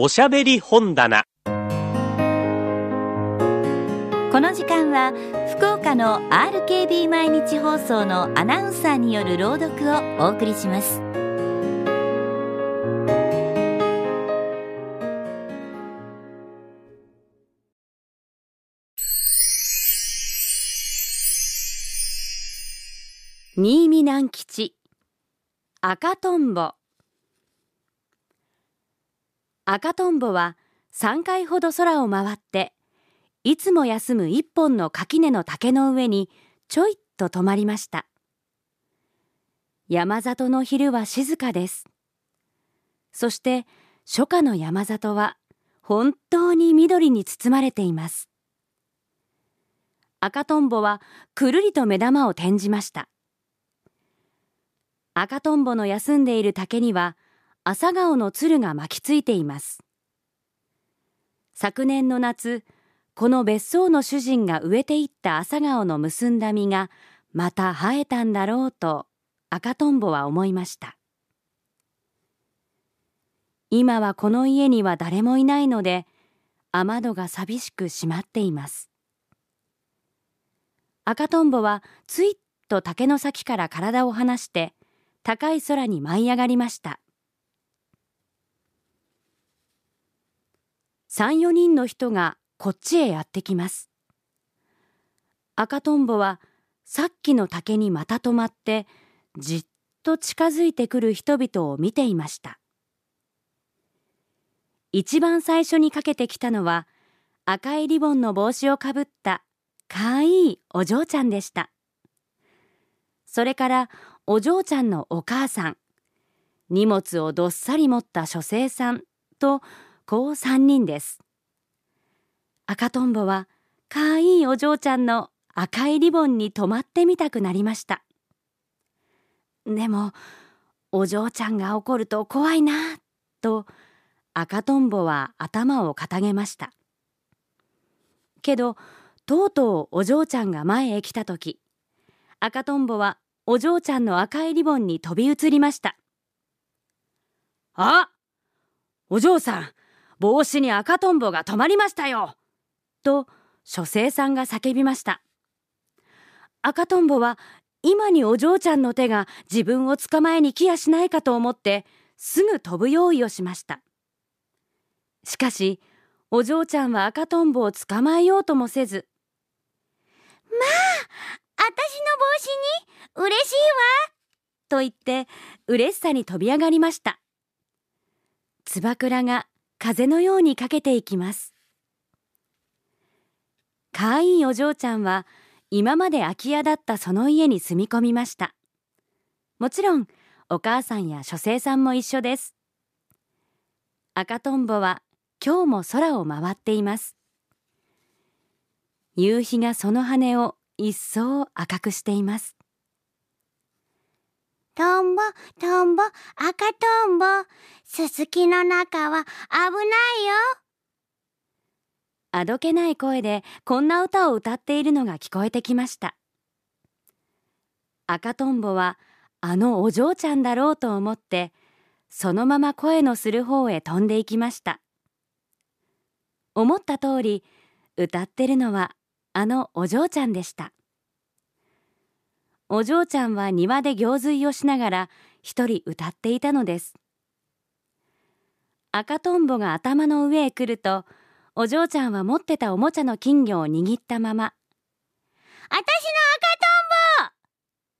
おしゃべり本棚。この時間は福岡の RKB 毎日放送のアナウンサーによる朗読をお送りします。新見南吉赤とんぼ赤とんぼは3回ほど空を回っていつも休む一本の垣根の竹の上にちょいっと止まりました。山里の昼は静かです。そして初夏の山里は本当に緑に包まれています。赤とんぼはくるりと目玉を転じました。赤とんぼの休んでいる竹には朝顔の鶴が巻きついています。昨年の夏この別荘の主人が植えていった朝顔の結んだ実がまた生えたんだろうと赤とんぼは思いました。今はこの家には誰もいないので雨戸が寂しく閉まっています。赤とんぼはついっと竹の先から体を離して高い空に舞い上がりました。三四人の人がこっちへやってきます。赤とんぼはさっきの竹にまた止まってじっと近づいてくる人々を見ていました。一番最初にかけてきたのは赤いリボンの帽子をかぶったかわいいお嬢ちゃんでした。それからお嬢ちゃんのお母さん荷物をどっさり持った書生さんとこう三人です。赤とんぼはかわいいお嬢ちゃんの赤いリボンに止まってみたくなりました。でもお嬢ちゃんが怒ると怖いなと赤とんぼは頭をかたげました。けどとうとうお嬢ちゃんが前へ来た時赤とんぼはお嬢ちゃんの赤いリボンに飛び移りました。あお嬢さん。帽子に赤とんぼが止まりましたよ。と書生さんが叫びました。赤とんぼは今にお嬢ちゃんの手が自分を捕まえに来やしないかと思ってすぐ飛ぶ用意をしました。しかしお嬢ちゃんは赤とんぼを捕まえようともせずまあ、あたしの帽子に嬉しいわと言って嬉しさに飛び上がりました。つばくらが風のようにかけていきます。かわいいお嬢ちゃんは今まで空き家だったその家に住み込みました。もちろんお母さんや書生さんも一緒です。赤とんぼは今日も空を回っています。夕日がその羽を一層赤くしています。トンボ、トンボ、赤トンボ。すすきの中は危ないよ。あどけない声でこんな歌を歌っているのが聞こえてきました赤とんぼはあのお嬢ちゃんだろうと思ってそのまま声のする方へ飛んでいきました思った通り歌ってるのはあのお嬢ちゃんでしたお嬢ちゃんは庭で行水をしながら一人歌っていたのです。赤とんぼが頭の上へ来るとお嬢ちゃんは持ってたおもちゃの金魚を握ったままあたしの赤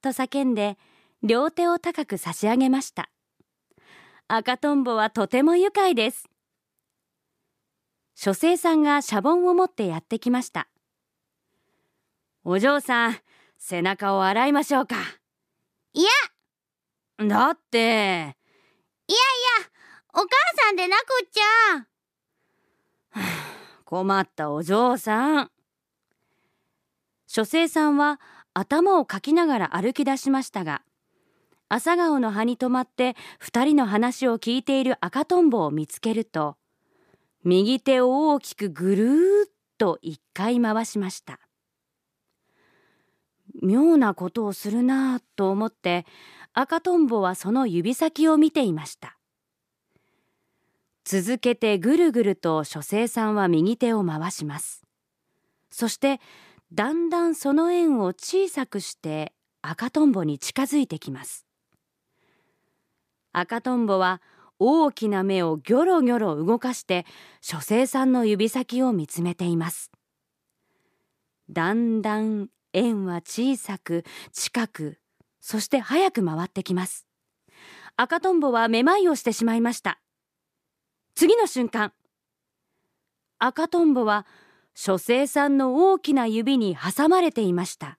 と叫んで両手を高く差し上げました。赤とんぼはとても愉快です。書生さんがシャボンを持ってやってきましたお嬢さん背中を洗いましょうか。いや。だって。いやいやお母さんでなくっちゃ 困ったお嬢さん。書生さんは頭をかきながら歩き出しましたが朝顔の葉に止まって二人の話を聞いている赤とんぼを見つけると右手を大きくぐるーっと一回回しました妙なことをするなぁと思って赤とんぼはその指先を見ていました。続けてぐるぐると書生さんは右手を回します。そしてだんだんその円を小さくして赤とんぼに近づいてきます。赤とんぼは大きな目をギョロギョロ動かして書生さんの指先を見つめています。だんだん円は小さく近くそして早く回ってきます。赤とんぼはめまいをしてしまいました。次の瞬間。赤とんぼは書生さんの大きな指に挟まれていました。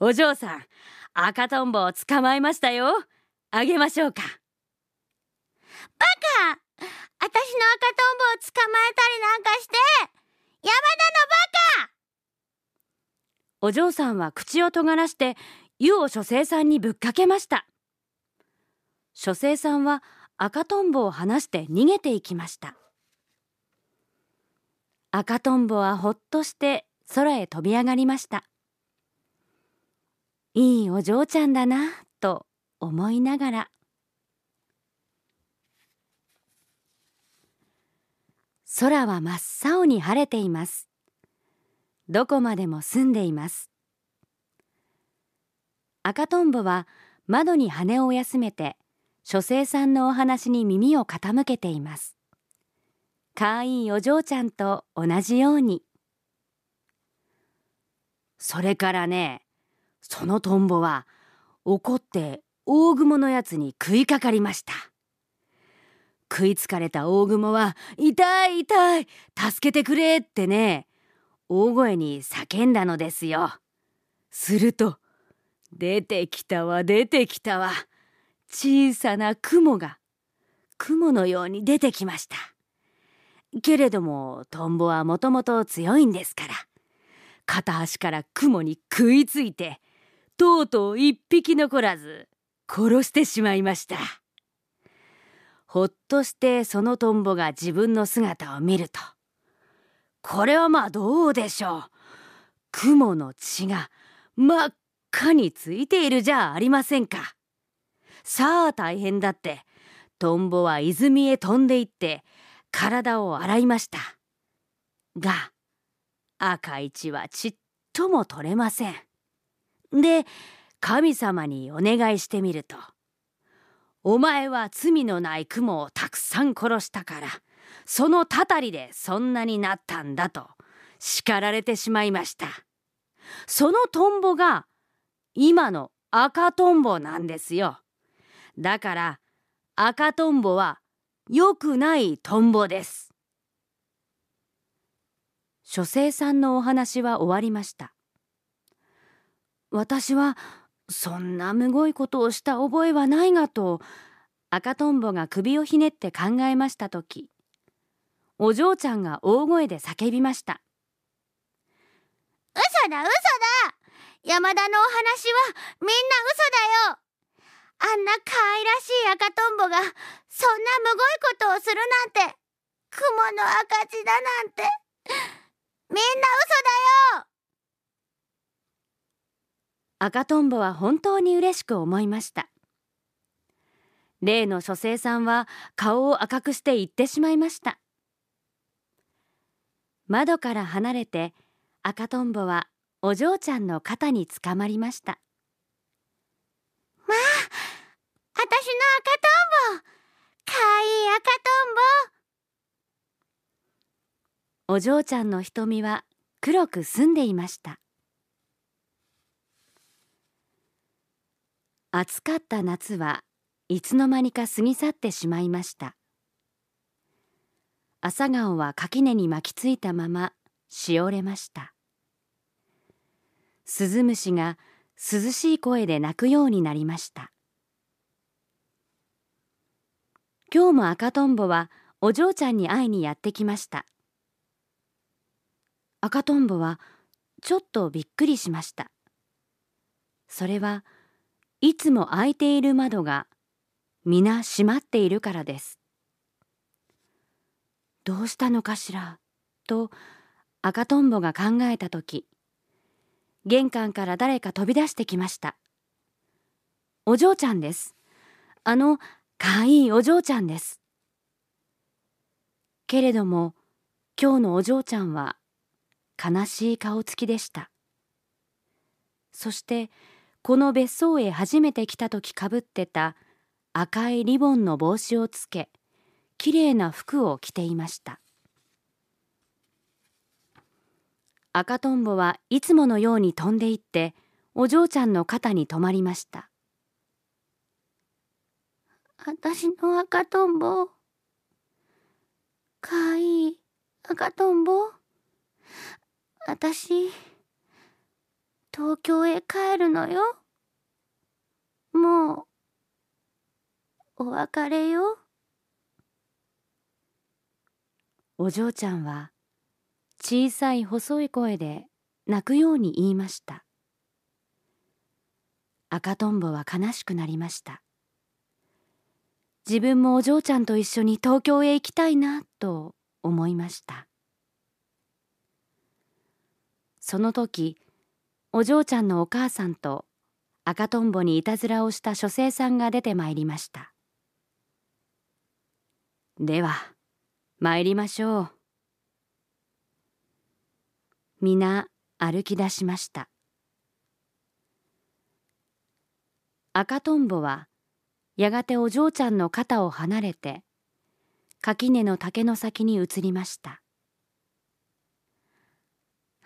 お嬢さん赤とんぼを捕まえましたよ。あげましょうか。バカ私の赤とんぼを捕まえたりなんかして山田のバカ。お嬢さんは口を尖らして湯を書生さんにぶっかけました。書生さんは赤とんぼを離して逃げていきました。赤とんぼはほっとして空へ飛び上がりました。いいお嬢ちゃんだなと思いながら。空は真っ青に晴れています。どこまでも澄んでいます。赤とんぼは窓に羽を休めて書生さんのお話に耳を傾けています。かわいいお嬢ちゃんと同じように。それからねそのトンボは怒って大雲のやつに食いかかりました。食いつかれた大雲は「痛い痛い助けてくれ!」ってね大声に叫んだのですよ。すると出てきたわ出てきたわ。小さな雲が雲のように出てきました。けれどもトンボはもともと強いんですから。片足から雲に食いついてとうとう一匹残らず殺してしまいました。ほっとしてそのトンボが自分の姿を見るとこれはまあどうでしょう。雲の血が真っ赤についているじゃありませんか。さあ大変だって。トンボは泉へ飛んでいって体を洗いました。が赤い血はちっとも取れません。で神様にお願いしてみると「お前は罪のない雲をたくさん殺したからそのたたりでそんなになったんだ」と叱られてしまいました。そのトンボが今の赤トンボなんですよ。だから赤トンボは良くないトンボです。書生さんのお話は終わりました。私はそんなむごいことをした覚えはないがと赤とんぼが首をひねって考えましたときお嬢ちゃんが大声で叫びました。嘘だ嘘だ。山田のお話はみんな嘘だよ。あんな可愛らしい赤とんぼがそんなむごいことをするなんて雲の赤字だなんてみんな嘘だよ。赤とんぼは本当に嬉しく思いました。例の書生さんは顔を赤くして言ってしまいました窓から離れて赤とんぼはお嬢ちゃんの肩につかまりました。まあ私の赤とんぼかわいい赤とんぼお嬢ちゃんの瞳は黒く澄んでいました。暑かった夏はいつの間にか過ぎ去ってしまいました朝顔は垣根に巻きついたまましおれました。スズムシが涼しい声で鳴くようになりました。今日も赤とんぼはお嬢ちゃんに会いにやってきました。赤とんぼはちょっとびっくりしました。それはいつも開いている窓が皆閉まっているからです。どうしたのかしら？と赤とんぼが考えた時玄関から誰か飛び出してきました。お嬢ちゃんです。あのかわいいお嬢ちゃんです。けれども今日のお嬢ちゃんは悲しい顔つきでした。そしてこの別荘へ初めて来た時かぶってた赤いリボンの帽子をつけきれいな服を着ていました。赤とんぼはいつものように飛んでいってお嬢ちゃんの肩に止まりました。私の赤とんぼかわいい赤とんぼ私東京へ帰るのよ。もうお別れよ。お嬢ちゃんは小さい細い声で泣くように言いました。赤とんぼは悲しくなりました。自分もお嬢ちゃんと一緒に東京へ行きたいなと思いました。その時お嬢ちゃんのお母さんと赤とんぼにいたずらをした書生さんが出てまいりました。では参りましょう。皆歩き出しました。赤とんぼはやがてお嬢ちゃんの肩を離れて垣根の竹の先に移りました。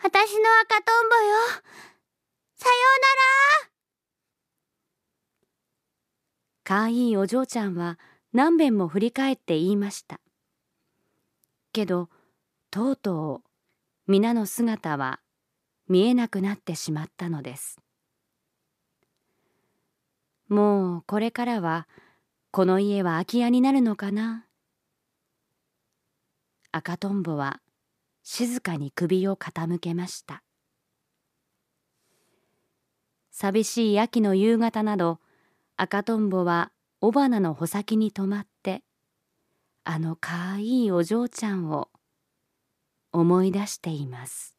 私の赤とんぼよ。さようなら。かわいいお嬢ちゃんは何べんも振り返って言いましたけどとうとう皆の姿は見えなくなってしまったのです。もうこれからはこの家は空き家になるのかな？赤とんぼは静かに首を傾けました。寂しい秋の夕方など赤とんぼは雄花の穂先に止まってあのかわいいお嬢ちゃんを思い出しています。